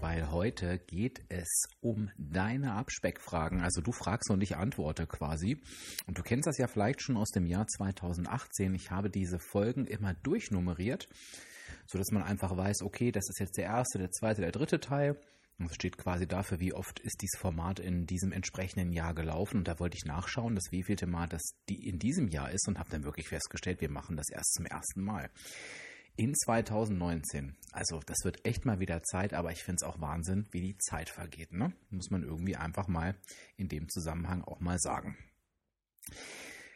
weil heute geht es um deine Abspeckfragen. Also du fragst und ich antworte quasi. Und du kennst das ja vielleicht schon aus dem Jahr 2018. Ich habe diese Folgen immer durchnummeriert, sodass man einfach weiß, okay, das ist jetzt der erste, der zweite, der dritte Teil. Und es steht quasi dafür, wie oft ist dieses Format in diesem entsprechenden Jahr gelaufen. Und da wollte ich nachschauen, das wievielte Mal das die in diesem Jahr ist und habe dann wirklich festgestellt, wir machen das erst zum ersten Mal in 2019. Also das wird echt mal wieder Zeit, aber ich finde es auch Wahnsinn, wie die Zeit vergeht. Ne? Muss man irgendwie einfach mal in dem Zusammenhang auch mal sagen.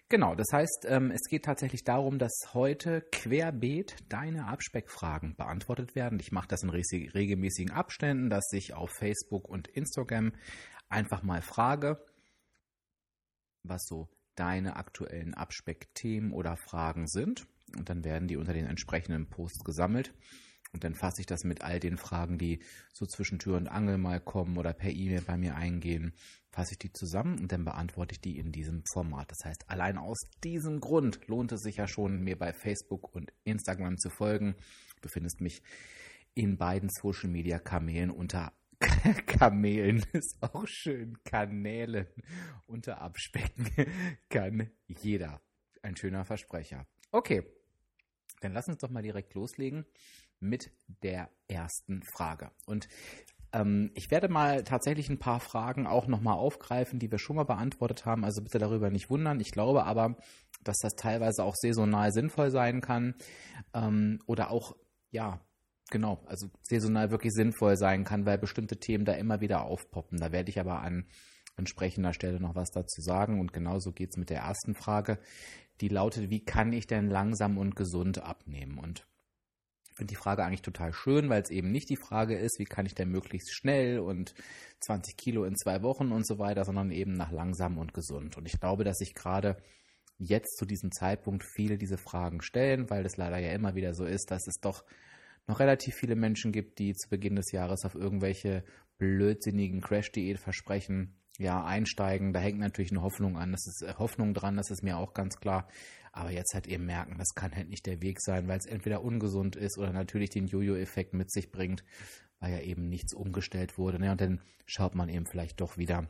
Genau, das heißt, ähm, es geht tatsächlich darum, dass heute querbeet deine Abspeckfragen beantwortet werden. Ich mache das in regelmäßigen Abständen, dass ich auf Facebook und Instagram einfach mal frage, was so deine aktuellen Abspeckthemen oder Fragen sind und dann werden die unter den entsprechenden Posts gesammelt. Und dann fasse ich das mit all den Fragen, die so zwischen Tür und Angel mal kommen oder per E-Mail bei mir eingehen, fasse ich die zusammen und dann beantworte ich die in diesem Format. Das heißt, allein aus diesem Grund lohnt es sich ja schon, mir bei Facebook und Instagram zu folgen. Du findest mich in beiden Social Media Kanälen unter Kamelen ist auch schön. Kanälen unter Abspecken kann jeder. Ein schöner Versprecher. Okay, dann lass uns doch mal direkt loslegen mit der ersten Frage. Und ähm, ich werde mal tatsächlich ein paar Fragen auch nochmal aufgreifen, die wir schon mal beantwortet haben. Also bitte darüber nicht wundern. Ich glaube aber, dass das teilweise auch saisonal sinnvoll sein kann ähm, oder auch, ja, genau, also saisonal wirklich sinnvoll sein kann, weil bestimmte Themen da immer wieder aufpoppen. Da werde ich aber an entsprechender Stelle noch was dazu sagen. Und genauso geht es mit der ersten Frage die lautet, wie kann ich denn langsam und gesund abnehmen? Und ich finde die Frage eigentlich total schön, weil es eben nicht die Frage ist, wie kann ich denn möglichst schnell und 20 Kilo in zwei Wochen und so weiter, sondern eben nach langsam und gesund. Und ich glaube, dass sich gerade jetzt zu diesem Zeitpunkt viele diese Fragen stellen, weil es leider ja immer wieder so ist, dass es doch noch relativ viele Menschen gibt, die zu Beginn des Jahres auf irgendwelche blödsinnigen Crash-Diät-Versprechen ja, einsteigen. Da hängt natürlich eine Hoffnung an. Das ist äh, Hoffnung dran, das ist mir auch ganz klar. Aber jetzt halt eben merken, das kann halt nicht der Weg sein, weil es entweder ungesund ist oder natürlich den Jojo-Effekt mit sich bringt, weil ja eben nichts umgestellt wurde. Ne? Und dann schaut man eben vielleicht doch wieder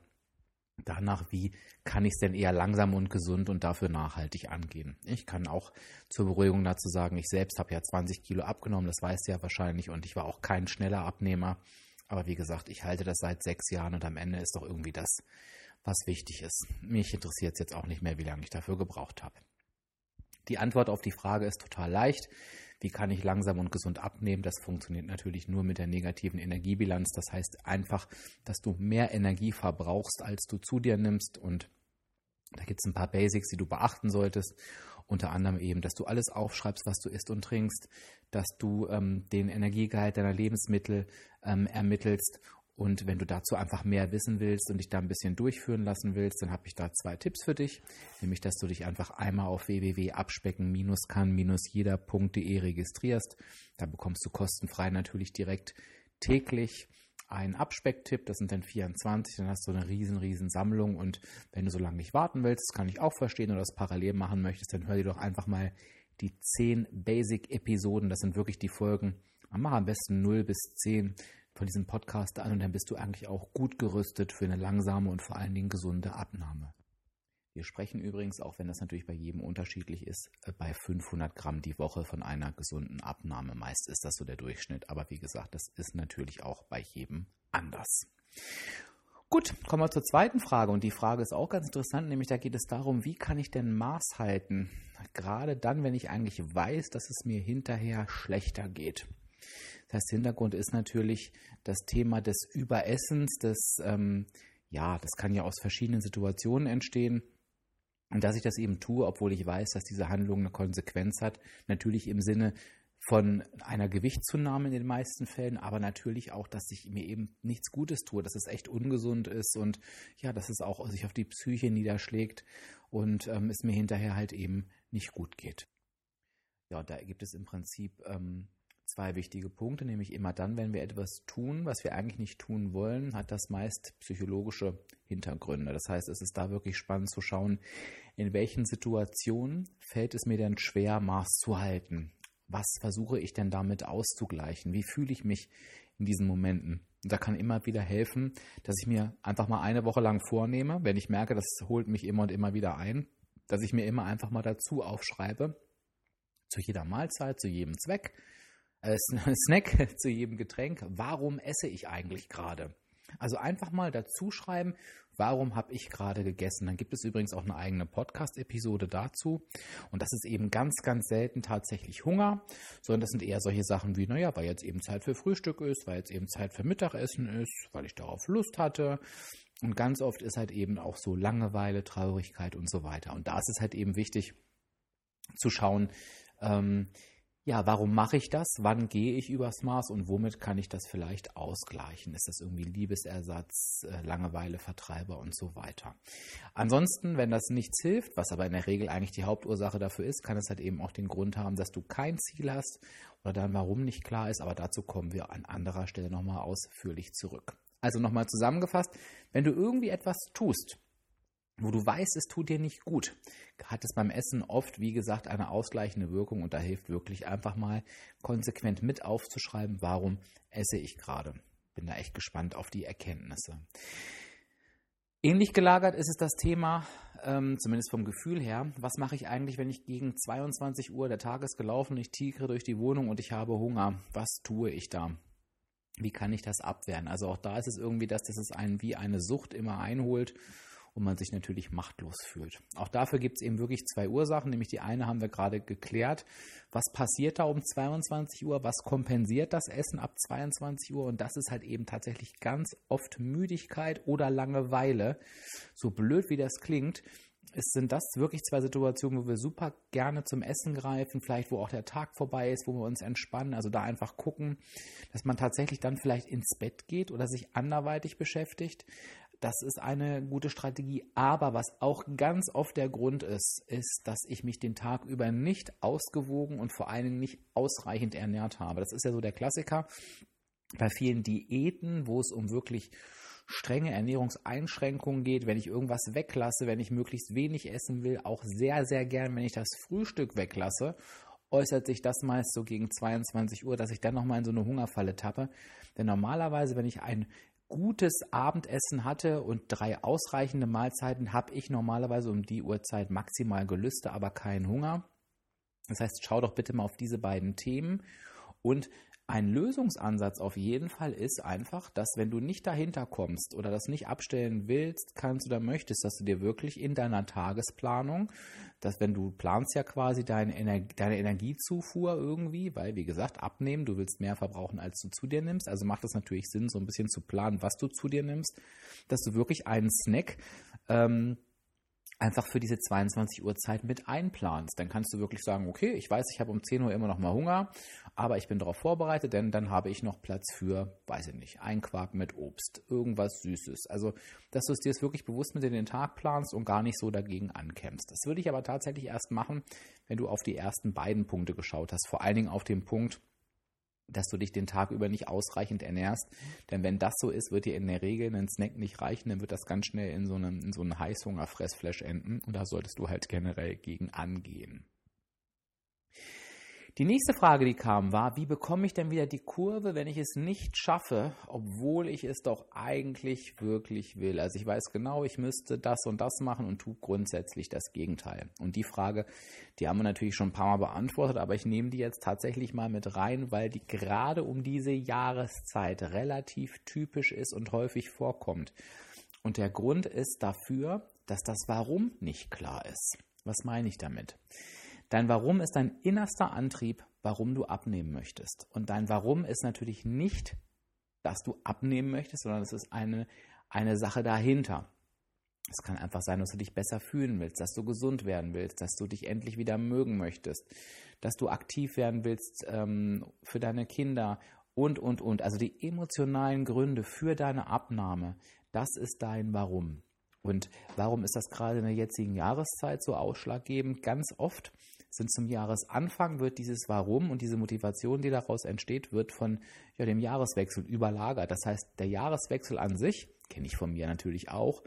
danach, wie kann ich es denn eher langsam und gesund und dafür nachhaltig angehen. Ich kann auch zur Beruhigung dazu sagen, ich selbst habe ja 20 Kilo abgenommen, das weißt du ja wahrscheinlich, und ich war auch kein schneller Abnehmer. Aber wie gesagt, ich halte das seit sechs Jahren und am Ende ist doch irgendwie das, was wichtig ist. Mich interessiert es jetzt auch nicht mehr, wie lange ich dafür gebraucht habe. Die Antwort auf die Frage ist total leicht. Wie kann ich langsam und gesund abnehmen? Das funktioniert natürlich nur mit der negativen Energiebilanz. Das heißt einfach, dass du mehr Energie verbrauchst, als du zu dir nimmst. Und da gibt es ein paar Basics, die du beachten solltest. Unter anderem eben, dass du alles aufschreibst, was du isst und trinkst, dass du ähm, den Energiegehalt deiner Lebensmittel ähm, ermittelst. Und wenn du dazu einfach mehr wissen willst und dich da ein bisschen durchführen lassen willst, dann habe ich da zwei Tipps für dich. Nämlich, dass du dich einfach einmal auf www.abspecken-kann-jeder.de registrierst. Da bekommst du kostenfrei natürlich direkt täglich einen Abspecktipp, das sind dann 24, dann hast du eine riesen, riesen Sammlung und wenn du so lange nicht warten willst, das kann ich auch verstehen oder das parallel machen möchtest, dann hör dir doch einfach mal die 10 Basic-Episoden, das sind wirklich die Folgen, mach am besten 0 bis 10 von diesem Podcast an und dann bist du eigentlich auch gut gerüstet für eine langsame und vor allen Dingen gesunde Abnahme. Wir sprechen übrigens, auch wenn das natürlich bei jedem unterschiedlich ist, äh, bei 500 Gramm die Woche von einer gesunden Abnahme. Meist ist das so der Durchschnitt, aber wie gesagt, das ist natürlich auch bei jedem anders. Gut, kommen wir zur zweiten Frage und die Frage ist auch ganz interessant, nämlich da geht es darum, wie kann ich denn Maß halten, gerade dann, wenn ich eigentlich weiß, dass es mir hinterher schlechter geht. Das heißt, Hintergrund ist natürlich das Thema des Überessens, des, ähm, ja, das kann ja aus verschiedenen Situationen entstehen. Und dass ich das eben tue, obwohl ich weiß, dass diese Handlung eine Konsequenz hat, natürlich im Sinne von einer Gewichtszunahme in den meisten Fällen, aber natürlich auch, dass ich mir eben nichts Gutes tue, dass es echt ungesund ist und ja, dass es auch sich auf die Psyche niederschlägt und ähm, es mir hinterher halt eben nicht gut geht. Ja, da gibt es im Prinzip ähm, zwei wichtige Punkte, nämlich immer dann, wenn wir etwas tun, was wir eigentlich nicht tun wollen, hat das meist psychologische Hintergründe. Das heißt, es ist da wirklich spannend zu schauen, in welchen Situationen fällt es mir denn schwer, Maß zu halten? Was versuche ich denn damit auszugleichen? Wie fühle ich mich in diesen Momenten? Und da kann immer wieder helfen, dass ich mir einfach mal eine Woche lang vornehme, wenn ich merke, das holt mich immer und immer wieder ein, dass ich mir immer einfach mal dazu aufschreibe, zu jeder Mahlzeit, zu jedem Zweck, äh, Snack zu jedem Getränk, warum esse ich eigentlich gerade? Also einfach mal dazu schreiben, warum habe ich gerade gegessen. Dann gibt es übrigens auch eine eigene Podcast-Episode dazu. Und das ist eben ganz, ganz selten tatsächlich Hunger, sondern das sind eher solche Sachen wie, naja, weil jetzt eben Zeit für Frühstück ist, weil jetzt eben Zeit für Mittagessen ist, weil ich darauf Lust hatte. Und ganz oft ist halt eben auch so Langeweile, Traurigkeit und so weiter. Und da ist es halt eben wichtig zu schauen, ähm, ja, warum mache ich das? Wann gehe ich übers Maß und womit kann ich das vielleicht ausgleichen? Ist das irgendwie Liebesersatz, äh, Langeweile, Vertreiber und so weiter? Ansonsten, wenn das nichts hilft, was aber in der Regel eigentlich die Hauptursache dafür ist, kann es halt eben auch den Grund haben, dass du kein Ziel hast oder dann warum nicht klar ist, aber dazu kommen wir an anderer Stelle nochmal ausführlich zurück. Also nochmal zusammengefasst, wenn du irgendwie etwas tust, wo du weißt, es tut dir nicht gut, hat es beim Essen oft, wie gesagt, eine ausgleichende Wirkung und da hilft wirklich einfach mal konsequent mit aufzuschreiben, warum esse ich gerade. Bin da echt gespannt auf die Erkenntnisse. Ähnlich gelagert ist es das Thema, ähm, zumindest vom Gefühl her, was mache ich eigentlich, wenn ich gegen 22 Uhr, der Tag ist gelaufen, ich tigere durch die Wohnung und ich habe Hunger. Was tue ich da? Wie kann ich das abwehren? Also auch da ist es irgendwie, dass das einen wie eine Sucht immer einholt und man sich natürlich machtlos fühlt. Auch dafür gibt es eben wirklich zwei Ursachen, nämlich die eine haben wir gerade geklärt. Was passiert da um 22 Uhr? Was kompensiert das Essen ab 22 Uhr? Und das ist halt eben tatsächlich ganz oft Müdigkeit oder Langeweile. So blöd wie das klingt, es sind das wirklich zwei Situationen, wo wir super gerne zum Essen greifen, vielleicht wo auch der Tag vorbei ist, wo wir uns entspannen. Also da einfach gucken, dass man tatsächlich dann vielleicht ins Bett geht oder sich anderweitig beschäftigt. Das ist eine gute Strategie. Aber was auch ganz oft der Grund ist, ist, dass ich mich den Tag über nicht ausgewogen und vor allen Dingen nicht ausreichend ernährt habe. Das ist ja so der Klassiker bei vielen Diäten, wo es um wirklich strenge Ernährungseinschränkungen geht, wenn ich irgendwas weglasse, wenn ich möglichst wenig essen will, auch sehr, sehr gern, wenn ich das Frühstück weglasse, äußert sich das meist so gegen 22 Uhr, dass ich dann nochmal in so eine Hungerfalle tappe. Denn normalerweise, wenn ich ein gutes Abendessen hatte und drei ausreichende Mahlzeiten, habe ich normalerweise um die Uhrzeit maximal Gelüste, aber keinen Hunger. Das heißt, schau doch bitte mal auf diese beiden Themen und ein Lösungsansatz auf jeden Fall ist einfach, dass wenn du nicht dahinter kommst oder das nicht abstellen willst, kannst oder möchtest, dass du dir wirklich in deiner Tagesplanung, dass wenn du planst ja quasi deine, Ener deine Energiezufuhr irgendwie, weil wie gesagt, abnehmen, du willst mehr verbrauchen, als du zu dir nimmst, also macht es natürlich Sinn, so ein bisschen zu planen, was du zu dir nimmst, dass du wirklich einen Snack ähm, einfach für diese 22 Uhr Zeit mit einplanst. Dann kannst du wirklich sagen, okay, ich weiß, ich habe um 10 Uhr immer noch mal Hunger, aber ich bin darauf vorbereitet, denn dann habe ich noch Platz für, weiß ich nicht, ein Quark mit Obst, irgendwas Süßes. Also, dass du es dir jetzt wirklich bewusst mit in den Tag planst und gar nicht so dagegen ankämpfst. Das würde ich aber tatsächlich erst machen, wenn du auf die ersten beiden Punkte geschaut hast. Vor allen Dingen auf den Punkt, dass du dich den Tag über nicht ausreichend ernährst. Denn wenn das so ist, wird dir in der Regel ein Snack nicht reichen, dann wird das ganz schnell in so einem, in so einen Heißhunger-Fressflash enden. Und da solltest du halt generell gegen angehen. Die nächste Frage, die kam, war, wie bekomme ich denn wieder die Kurve, wenn ich es nicht schaffe, obwohl ich es doch eigentlich wirklich will? Also ich weiß genau, ich müsste das und das machen und tue grundsätzlich das Gegenteil. Und die Frage, die haben wir natürlich schon ein paar Mal beantwortet, aber ich nehme die jetzt tatsächlich mal mit rein, weil die gerade um diese Jahreszeit relativ typisch ist und häufig vorkommt. Und der Grund ist dafür, dass das Warum nicht klar ist. Was meine ich damit? Dein Warum ist dein innerster Antrieb, warum du abnehmen möchtest. Und dein Warum ist natürlich nicht, dass du abnehmen möchtest, sondern es ist eine, eine Sache dahinter. Es kann einfach sein, dass du dich besser fühlen willst, dass du gesund werden willst, dass du dich endlich wieder mögen möchtest, dass du aktiv werden willst ähm, für deine Kinder und, und, und. Also die emotionalen Gründe für deine Abnahme, das ist dein Warum. Und warum ist das gerade in der jetzigen Jahreszeit so ausschlaggebend? Ganz oft sind zum Jahresanfang wird dieses Warum und diese Motivation, die daraus entsteht, wird von ja, dem Jahreswechsel überlagert. Das heißt, der Jahreswechsel an sich, kenne ich von mir natürlich auch,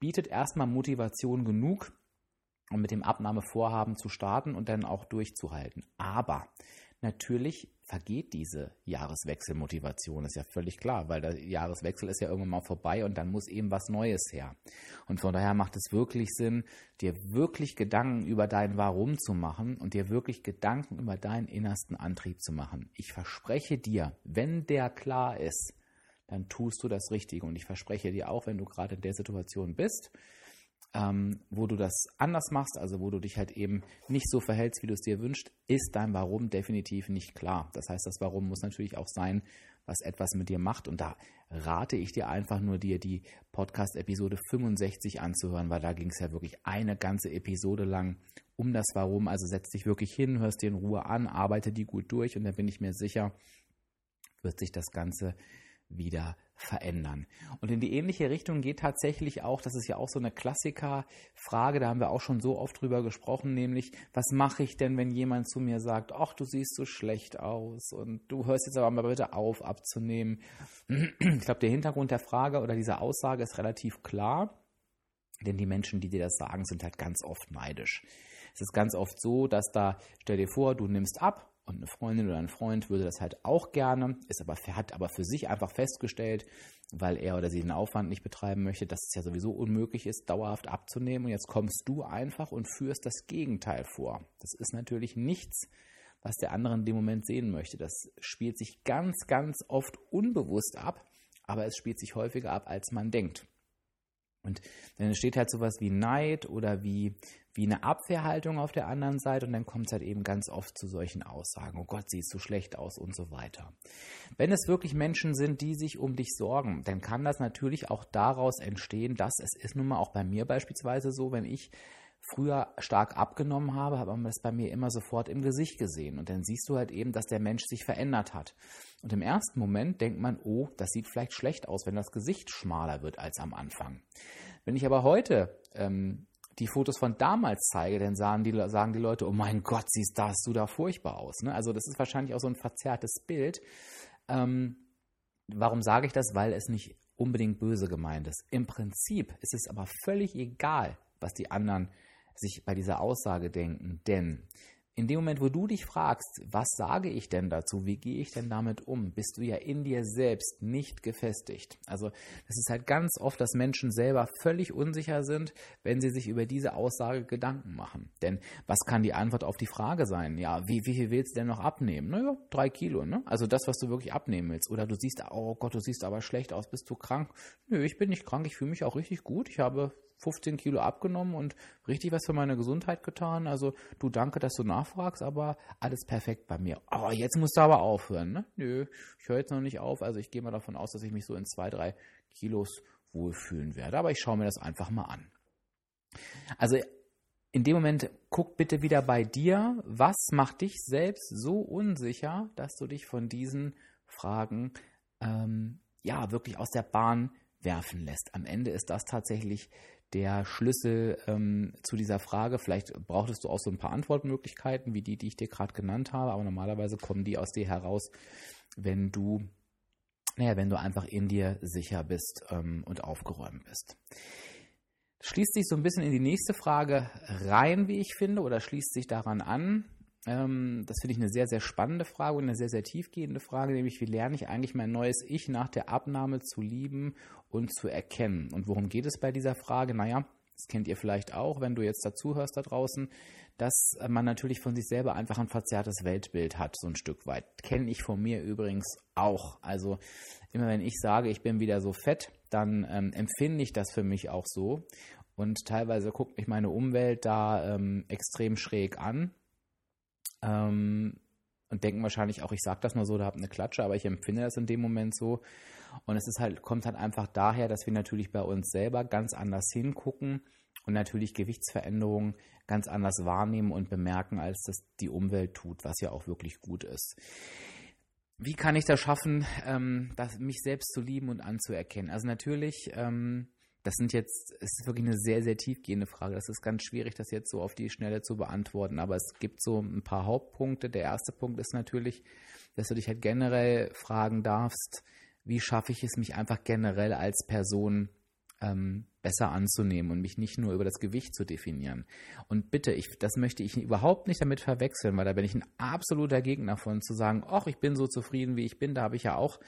bietet erstmal Motivation genug, um mit dem Abnahmevorhaben zu starten und dann auch durchzuhalten. Aber natürlich vergeht diese Jahreswechselmotivation, ist ja völlig klar, weil der Jahreswechsel ist ja irgendwann mal vorbei und dann muss eben was Neues her. Und von daher macht es wirklich Sinn, dir wirklich Gedanken über dein Warum zu machen und dir wirklich Gedanken über deinen innersten Antrieb zu machen. Ich verspreche dir, wenn der klar ist, dann tust du das Richtige. Und ich verspreche dir auch, wenn du gerade in der Situation bist, ähm, wo du das anders machst, also wo du dich halt eben nicht so verhältst, wie du es dir wünschst, ist dein Warum definitiv nicht klar. Das heißt, das Warum muss natürlich auch sein, was etwas mit dir macht. Und da rate ich dir einfach nur, dir die Podcast-Episode 65 anzuhören, weil da ging es ja wirklich eine ganze Episode lang um das Warum. Also setz dich wirklich hin, hörst dir in Ruhe an, arbeite die gut durch und dann bin ich mir sicher, wird sich das Ganze wieder verändern. Und in die ähnliche Richtung geht tatsächlich auch, das ist ja auch so eine Klassikerfrage, da haben wir auch schon so oft drüber gesprochen, nämlich, was mache ich denn, wenn jemand zu mir sagt, ach, du siehst so schlecht aus und du hörst jetzt aber mal bitte auf abzunehmen. Ich glaube, der Hintergrund der Frage oder dieser Aussage ist relativ klar, denn die Menschen, die dir das sagen, sind halt ganz oft neidisch. Es ist ganz oft so, dass da, stell dir vor, du nimmst ab und eine Freundin oder ein Freund würde das halt auch gerne, ist aber, hat aber für sich einfach festgestellt, weil er oder sie den Aufwand nicht betreiben möchte, dass es ja sowieso unmöglich ist, dauerhaft abzunehmen. Und jetzt kommst du einfach und führst das Gegenteil vor. Das ist natürlich nichts, was der andere in dem Moment sehen möchte. Das spielt sich ganz, ganz oft unbewusst ab, aber es spielt sich häufiger ab, als man denkt. Und dann entsteht halt sowas wie Neid oder wie, wie eine Abwehrhaltung auf der anderen Seite und dann kommt es halt eben ganz oft zu solchen Aussagen, oh Gott, siehst du schlecht aus und so weiter. Wenn es wirklich Menschen sind, die sich um dich sorgen, dann kann das natürlich auch daraus entstehen, dass es ist nun mal auch bei mir beispielsweise so, wenn ich früher stark abgenommen habe, hat man das bei mir immer sofort im Gesicht gesehen. Und dann siehst du halt eben, dass der Mensch sich verändert hat. Und im ersten Moment denkt man, oh, das sieht vielleicht schlecht aus, wenn das Gesicht schmaler wird als am Anfang. Wenn ich aber heute ähm, die Fotos von damals zeige, dann sagen die, sagen die Leute, oh mein Gott, siehst das du da furchtbar aus. Ne? Also das ist wahrscheinlich auch so ein verzerrtes Bild. Ähm, warum sage ich das? Weil es nicht unbedingt böse gemeint ist. Im Prinzip ist es aber völlig egal, was die anderen sich bei dieser Aussage denken, denn in dem Moment, wo du dich fragst, was sage ich denn dazu, wie gehe ich denn damit um, bist du ja in dir selbst nicht gefestigt. Also es ist halt ganz oft, dass Menschen selber völlig unsicher sind, wenn sie sich über diese Aussage Gedanken machen. Denn was kann die Antwort auf die Frage sein? Ja, wie, wie viel willst du denn noch abnehmen? Naja, drei Kilo, ne? Also das, was du wirklich abnehmen willst. Oder du siehst, oh Gott, du siehst aber schlecht aus, bist du krank? Nö, ich bin nicht krank, ich fühle mich auch richtig gut. Ich habe 15 Kilo abgenommen und richtig was für meine Gesundheit getan. Also du danke, dass du nachfragst, aber alles perfekt bei mir. Oh, jetzt musst du aber aufhören. Ne? Nö, ich höre jetzt noch nicht auf. Also ich gehe mal davon aus, dass ich mich so in zwei, drei Kilos wohlfühlen werde. Aber ich schaue mir das einfach mal an. Also in dem Moment guck bitte wieder bei dir, was macht dich selbst so unsicher, dass du dich von diesen Fragen ähm, ja wirklich aus der Bahn werfen lässt. Am Ende ist das tatsächlich der Schlüssel ähm, zu dieser Frage. Vielleicht brauchtest du auch so ein paar Antwortmöglichkeiten, wie die, die ich dir gerade genannt habe, aber normalerweise kommen die aus dir heraus, wenn du, naja, wenn du einfach in dir sicher bist ähm, und aufgeräumt bist. Schließt sich so ein bisschen in die nächste Frage rein, wie ich finde, oder schließt sich daran an. Ähm, das finde ich eine sehr, sehr spannende Frage und eine sehr, sehr tiefgehende Frage, nämlich wie lerne ich eigentlich mein neues Ich nach der Abnahme zu lieben und zu erkennen? Und worum geht es bei dieser Frage? Naja, das kennt ihr vielleicht auch, wenn du jetzt dazuhörst da draußen, dass man natürlich von sich selber einfach ein verzerrtes Weltbild hat, so ein Stück weit. Kenne ich von mir übrigens auch. Also immer wenn ich sage, ich bin wieder so fett, dann ähm, empfinde ich das für mich auch so. Und teilweise guckt mich meine Umwelt da ähm, extrem schräg an ähm, und denken wahrscheinlich auch, ich sage das nur so, da habe eine Klatsche, aber ich empfinde das in dem Moment so. Und es ist halt, kommt halt einfach daher, dass wir natürlich bei uns selber ganz anders hingucken und natürlich Gewichtsveränderungen ganz anders wahrnehmen und bemerken, als das die Umwelt tut, was ja auch wirklich gut ist. Wie kann ich das schaffen, ähm, das, mich selbst zu lieben und anzuerkennen? Also natürlich, ähm, das sind jetzt, es ist wirklich eine sehr, sehr tiefgehende Frage. Das ist ganz schwierig, das jetzt so auf die Schnelle zu beantworten. Aber es gibt so ein paar Hauptpunkte. Der erste Punkt ist natürlich, dass du dich halt generell fragen darfst, wie schaffe ich es, mich einfach generell als Person ähm, besser anzunehmen und mich nicht nur über das Gewicht zu definieren. Und bitte, ich, das möchte ich überhaupt nicht damit verwechseln, weil da bin ich ein absoluter Gegner von, zu sagen, ach, ich bin so zufrieden, wie ich bin. Da habe ich ja auch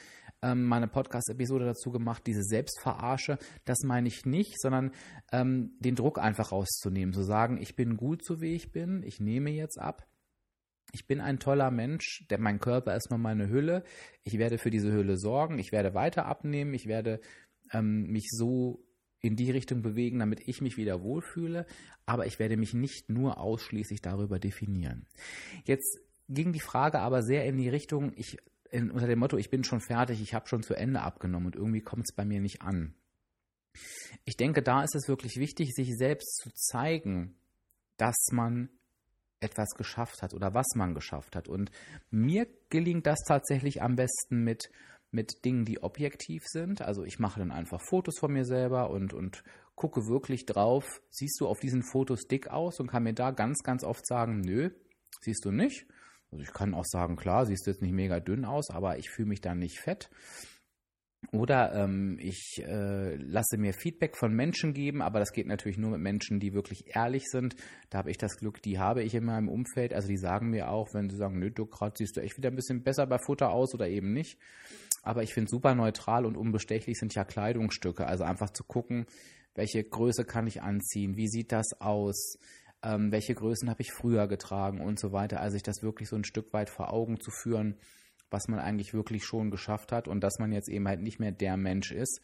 ähm, meine Podcast-Episode dazu gemacht, diese Selbstverarsche. Das meine ich nicht, sondern ähm, den Druck einfach rauszunehmen, zu sagen, ich bin gut so, wie ich bin, ich nehme jetzt ab. Ich bin ein toller Mensch, der mein Körper ist nur meine Hülle. Ich werde für diese Hülle sorgen. Ich werde weiter abnehmen. Ich werde ähm, mich so in die Richtung bewegen, damit ich mich wieder wohlfühle, aber ich werde mich nicht nur ausschließlich darüber definieren. Jetzt ging die Frage aber sehr in die Richtung, ich in, unter dem Motto, ich bin schon fertig, ich habe schon zu Ende abgenommen und irgendwie kommt es bei mir nicht an. Ich denke, da ist es wirklich wichtig, sich selbst zu zeigen, dass man etwas geschafft hat oder was man geschafft hat. Und mir gelingt das tatsächlich am besten mit mit Dingen, die objektiv sind. Also ich mache dann einfach Fotos von mir selber und, und gucke wirklich drauf, siehst du auf diesen Fotos dick aus und kann mir da ganz, ganz oft sagen, nö, siehst du nicht. Also ich kann auch sagen, klar, siehst du jetzt nicht mega dünn aus, aber ich fühle mich dann nicht fett. Oder ähm, ich äh, lasse mir Feedback von Menschen geben, aber das geht natürlich nur mit Menschen, die wirklich ehrlich sind. Da habe ich das Glück, die habe ich in meinem Umfeld. Also die sagen mir auch, wenn sie sagen, nö, du gerade siehst du echt wieder ein bisschen besser bei Futter aus oder eben nicht. Aber ich finde super neutral und unbestechlich sind ja Kleidungsstücke. Also einfach zu gucken, welche Größe kann ich anziehen, wie sieht das aus, ähm, welche Größen habe ich früher getragen und so weiter. Also sich das wirklich so ein Stück weit vor Augen zu führen, was man eigentlich wirklich schon geschafft hat und dass man jetzt eben halt nicht mehr der Mensch ist,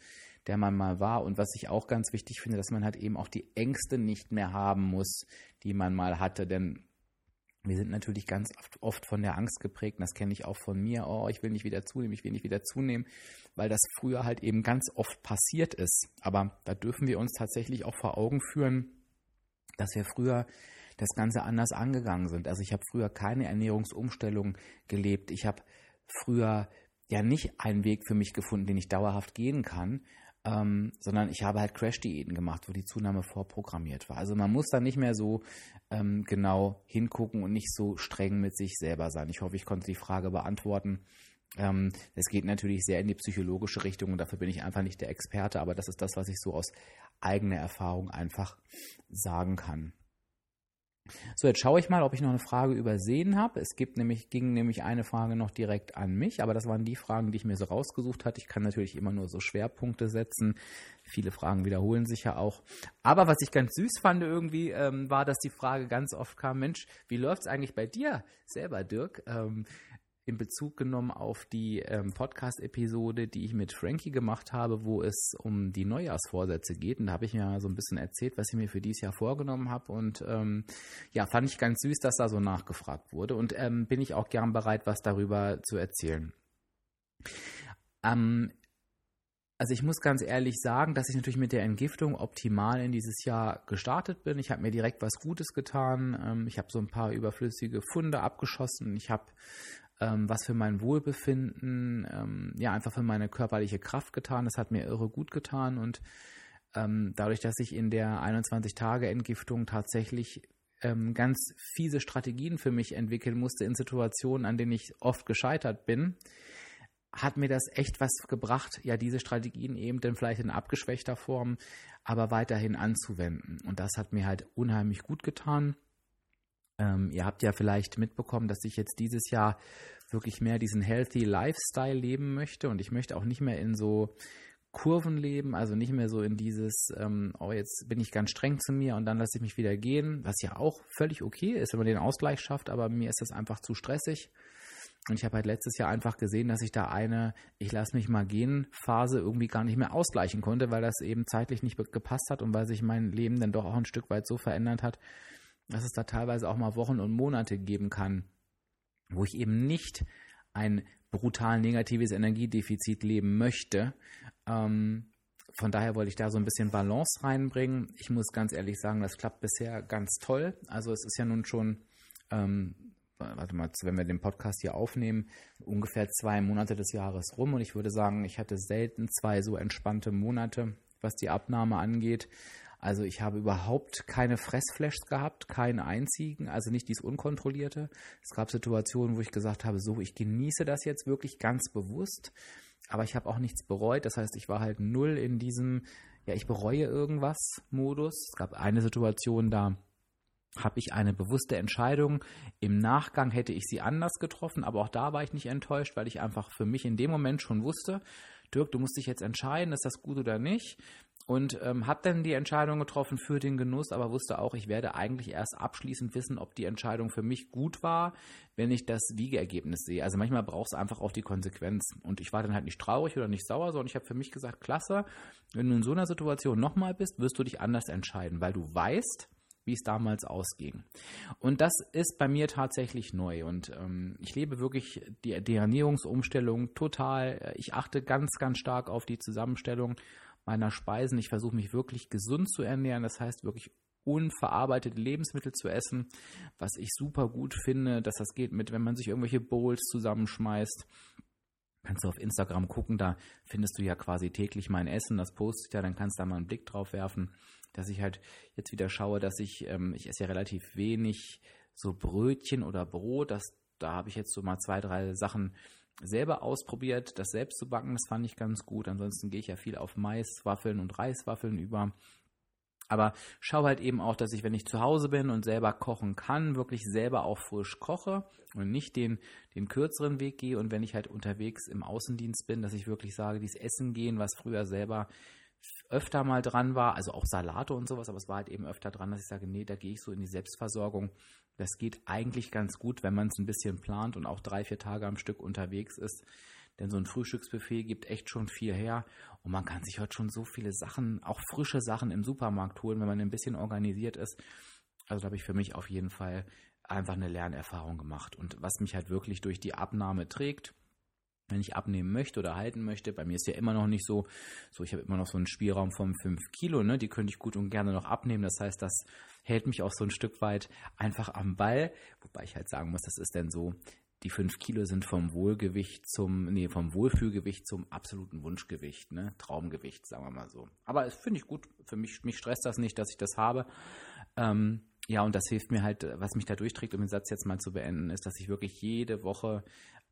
der man mal war. Und was ich auch ganz wichtig finde, dass man halt eben auch die Ängste nicht mehr haben muss, die man mal hatte. Denn wir sind natürlich ganz oft von der Angst geprägt, und das kenne ich auch von mir, oh, ich will nicht wieder zunehmen, ich will nicht wieder zunehmen, weil das früher halt eben ganz oft passiert ist. Aber da dürfen wir uns tatsächlich auch vor Augen führen, dass wir früher das Ganze anders angegangen sind. Also ich habe früher keine Ernährungsumstellung gelebt. Ich habe früher ja nicht einen Weg für mich gefunden, den ich dauerhaft gehen kann, ähm, sondern ich habe halt Crash-Diäten gemacht, wo die Zunahme vorprogrammiert war. Also man muss da nicht mehr so ähm, genau hingucken und nicht so streng mit sich selber sein. Ich hoffe, ich konnte die Frage beantworten. Ähm, es geht natürlich sehr in die psychologische Richtung und dafür bin ich einfach nicht der Experte, aber das ist das, was ich so aus eigener Erfahrung einfach sagen kann. So, jetzt schaue ich mal, ob ich noch eine Frage übersehen habe. Es gibt nämlich, ging nämlich eine Frage noch direkt an mich, aber das waren die Fragen, die ich mir so rausgesucht hatte. Ich kann natürlich immer nur so Schwerpunkte setzen. Viele Fragen wiederholen sich ja auch. Aber was ich ganz süß fand irgendwie, ähm, war, dass die Frage ganz oft kam, Mensch, wie läuft es eigentlich bei dir selber, Dirk? Ähm, in Bezug genommen auf die ähm, Podcast-Episode, die ich mit Frankie gemacht habe, wo es um die Neujahrsvorsätze geht. Und da habe ich mir so ein bisschen erzählt, was ich mir für dieses Jahr vorgenommen habe. Und ähm, ja, fand ich ganz süß, dass da so nachgefragt wurde. Und ähm, bin ich auch gern bereit, was darüber zu erzählen. Ähm, also ich muss ganz ehrlich sagen, dass ich natürlich mit der Entgiftung optimal in dieses Jahr gestartet bin. Ich habe mir direkt was Gutes getan. Ähm, ich habe so ein paar überflüssige Funde abgeschossen. Ich habe ähm, was für mein Wohlbefinden, ähm, ja, einfach für meine körperliche Kraft getan. Das hat mir irre gut getan und ähm, dadurch, dass ich in der 21-Tage-Entgiftung tatsächlich ähm, ganz fiese Strategien für mich entwickeln musste in Situationen, an denen ich oft gescheitert bin, hat mir das echt was gebracht, ja, diese Strategien eben dann vielleicht in abgeschwächter Form, aber weiterhin anzuwenden. Und das hat mir halt unheimlich gut getan. Ähm, ihr habt ja vielleicht mitbekommen, dass ich jetzt dieses Jahr wirklich mehr diesen healthy Lifestyle leben möchte und ich möchte auch nicht mehr in so Kurven leben, also nicht mehr so in dieses, ähm, oh, jetzt bin ich ganz streng zu mir und dann lasse ich mich wieder gehen, was ja auch völlig okay ist, wenn man den Ausgleich schafft, aber mir ist das einfach zu stressig. Und ich habe halt letztes Jahr einfach gesehen, dass ich da eine Ich lasse mich mal gehen Phase irgendwie gar nicht mehr ausgleichen konnte, weil das eben zeitlich nicht gepasst hat und weil sich mein Leben dann doch auch ein Stück weit so verändert hat, dass es da teilweise auch mal Wochen und Monate geben kann, wo ich eben nicht ein brutal negatives Energiedefizit leben möchte. Ähm, von daher wollte ich da so ein bisschen Balance reinbringen. Ich muss ganz ehrlich sagen, das klappt bisher ganz toll. Also es ist ja nun schon, ähm, warte mal, wenn wir den Podcast hier aufnehmen, ungefähr zwei Monate des Jahres rum und ich würde sagen, ich hatte selten zwei so entspannte Monate, was die Abnahme angeht. Also ich habe überhaupt keine Fressflashs gehabt, keinen einzigen, also nicht dies Unkontrollierte. Es gab Situationen, wo ich gesagt habe, so, ich genieße das jetzt wirklich ganz bewusst aber ich habe auch nichts bereut. Das heißt, ich war halt null in diesem, ja, ich bereue irgendwas Modus. Es gab eine Situation, da habe ich eine bewusste Entscheidung. Im Nachgang hätte ich sie anders getroffen, aber auch da war ich nicht enttäuscht, weil ich einfach für mich in dem Moment schon wusste, Dirk, du musst dich jetzt entscheiden, ist das gut oder nicht und ähm, habe dann die Entscheidung getroffen für den Genuss, aber wusste auch, ich werde eigentlich erst abschließend wissen, ob die Entscheidung für mich gut war, wenn ich das Wiegeergebnis sehe. Also manchmal braucht es einfach auch die Konsequenz. Und ich war dann halt nicht traurig oder nicht sauer, sondern ich habe für mich gesagt, klasse, wenn du in so einer Situation nochmal bist, wirst du dich anders entscheiden, weil du weißt, wie es damals ausging. Und das ist bei mir tatsächlich neu. Und ähm, ich lebe wirklich die, die Ernährungsumstellung total. Ich achte ganz, ganz stark auf die Zusammenstellung meiner Speisen. Ich versuche mich wirklich gesund zu ernähren, das heißt wirklich unverarbeitete Lebensmittel zu essen, was ich super gut finde, dass das geht mit, wenn man sich irgendwelche Bowls zusammenschmeißt. Kannst du auf Instagram gucken, da findest du ja quasi täglich mein Essen, das postet ja, dann kannst du da mal einen Blick drauf werfen, dass ich halt jetzt wieder schaue, dass ich, ähm, ich esse ja relativ wenig so Brötchen oder Brot, das, da habe ich jetzt so mal zwei, drei Sachen selber ausprobiert, das selbst zu backen. Das fand ich ganz gut. Ansonsten gehe ich ja viel auf Maiswaffeln und Reiswaffeln über. Aber schau halt eben auch, dass ich, wenn ich zu Hause bin und selber kochen kann, wirklich selber auch frisch koche und nicht den, den kürzeren Weg gehe. Und wenn ich halt unterwegs im Außendienst bin, dass ich wirklich sage, dieses Essen gehen, was früher selber öfter mal dran war, also auch Salate und sowas, aber es war halt eben öfter dran, dass ich sage, nee, da gehe ich so in die Selbstversorgung. Das geht eigentlich ganz gut, wenn man es ein bisschen plant und auch drei, vier Tage am Stück unterwegs ist. Denn so ein Frühstücksbuffet gibt echt schon viel her und man kann sich heute schon so viele Sachen, auch frische Sachen im Supermarkt holen, wenn man ein bisschen organisiert ist. Also da habe ich für mich auf jeden Fall einfach eine Lernerfahrung gemacht. Und was mich halt wirklich durch die Abnahme trägt, wenn ich abnehmen möchte oder halten möchte. Bei mir ist ja immer noch nicht so, so ich habe immer noch so einen Spielraum von 5 Kilo, ne? die könnte ich gut und gerne noch abnehmen. Das heißt, das hält mich auch so ein Stück weit einfach am Ball. Wobei ich halt sagen muss, das ist denn so, die 5 Kilo sind vom Wohlgewicht zum, nee, vom Wohlfühlgewicht zum absoluten Wunschgewicht, ne? Traumgewicht, sagen wir mal so. Aber es finde ich gut. Für mich, mich stresst das nicht, dass ich das habe. Ähm, ja, und das hilft mir halt, was mich da durchträgt, um den Satz jetzt mal zu beenden, ist, dass ich wirklich jede Woche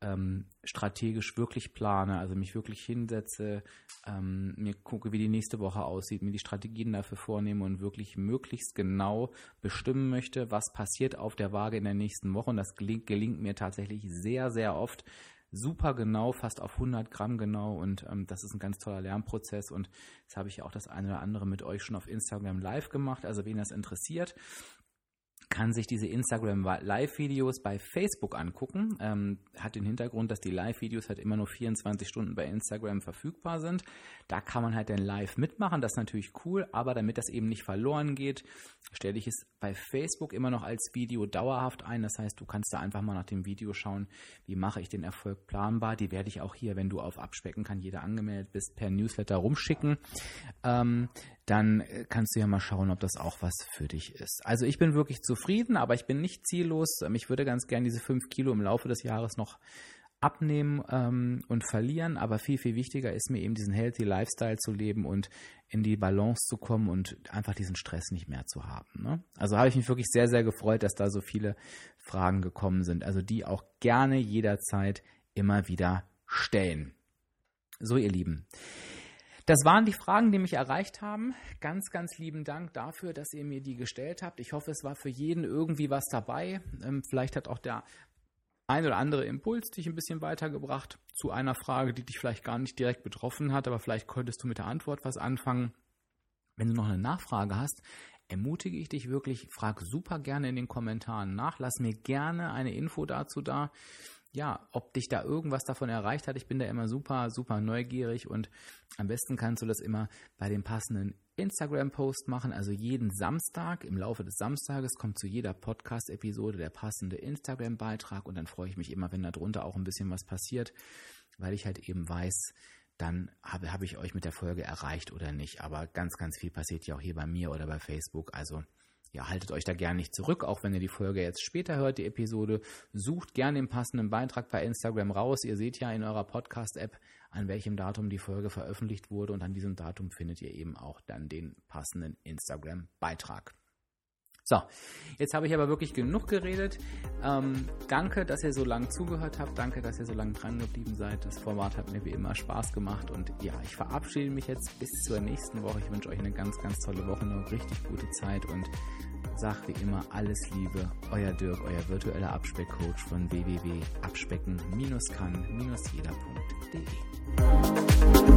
ähm, strategisch wirklich plane, also mich wirklich hinsetze, ähm, mir gucke, wie die nächste Woche aussieht, mir die Strategien dafür vornehme und wirklich möglichst genau bestimmen möchte, was passiert auf der Waage in der nächsten Woche. Und das gelingt, gelingt mir tatsächlich sehr, sehr oft. Super genau, fast auf 100 Gramm genau. Und ähm, das ist ein ganz toller Lernprozess. Und das habe ich auch das eine oder andere mit euch schon auf Instagram live gemacht, also wen das interessiert, kann sich diese Instagram Live-Videos bei Facebook angucken. Ähm, hat den Hintergrund, dass die Live-Videos halt immer nur 24 Stunden bei Instagram verfügbar sind. Da kann man halt dann live mitmachen, das ist natürlich cool, aber damit das eben nicht verloren geht, stelle ich es bei Facebook immer noch als Video dauerhaft ein. Das heißt, du kannst da einfach mal nach dem Video schauen, wie mache ich den Erfolg planbar. Die werde ich auch hier, wenn du auf Abspecken kann jeder angemeldet bist, per Newsletter rumschicken. Ähm, dann äh, kannst du ja mal schauen, ob das auch was für dich ist. Also ich bin wirklich zufrieden, aber ich bin nicht ziellos. Ähm, ich würde ganz gerne diese fünf Kilo im Laufe des Jahres noch abnehmen ähm, und verlieren, aber viel, viel wichtiger ist mir eben diesen healthy Lifestyle zu leben und in die Balance zu kommen und einfach diesen Stress nicht mehr zu haben. Ne? Also habe ich mich wirklich sehr, sehr gefreut, dass da so viele Fragen gekommen sind, also die auch gerne jederzeit immer wieder stellen. So, ihr Lieben. Das waren die Fragen, die mich erreicht haben. Ganz, ganz lieben Dank dafür, dass ihr mir die gestellt habt. Ich hoffe, es war für jeden irgendwie was dabei. Ähm, vielleicht hat auch der ein oder andere Impuls dich ein bisschen weitergebracht zu einer Frage, die dich vielleicht gar nicht direkt betroffen hat, aber vielleicht konntest du mit der Antwort was anfangen. Wenn du noch eine Nachfrage hast, ermutige ich dich wirklich, frag super gerne in den Kommentaren nach, lass mir gerne eine Info dazu da. Ja, ob dich da irgendwas davon erreicht hat. Ich bin da immer super, super neugierig und am besten kannst du das immer bei dem passenden Instagram-Post machen. Also jeden Samstag, im Laufe des Samstages kommt zu jeder Podcast-Episode der passende Instagram-Beitrag und dann freue ich mich immer, wenn da drunter auch ein bisschen was passiert, weil ich halt eben weiß, dann habe, habe ich euch mit der Folge erreicht oder nicht. Aber ganz, ganz viel passiert ja auch hier bei mir oder bei Facebook. Also ja, haltet euch da gerne nicht zurück, auch wenn ihr die Folge jetzt später hört, die Episode. Sucht gerne den passenden Beitrag bei Instagram raus. Ihr seht ja in eurer Podcast-App, an welchem Datum die Folge veröffentlicht wurde und an diesem Datum findet ihr eben auch dann den passenden Instagram-Beitrag. So, jetzt habe ich aber wirklich genug geredet. Ähm, danke, dass ihr so lange zugehört habt. Danke, dass ihr so lange dran geblieben seid. Das Format hat mir wie immer Spaß gemacht. Und ja, ich verabschiede mich jetzt bis zur nächsten Woche. Ich wünsche euch eine ganz, ganz tolle Woche, eine richtig gute Zeit und sage wie immer alles Liebe. Euer Dirk, euer virtueller Abspeckcoach von www.abspecken-kann-jeder.de.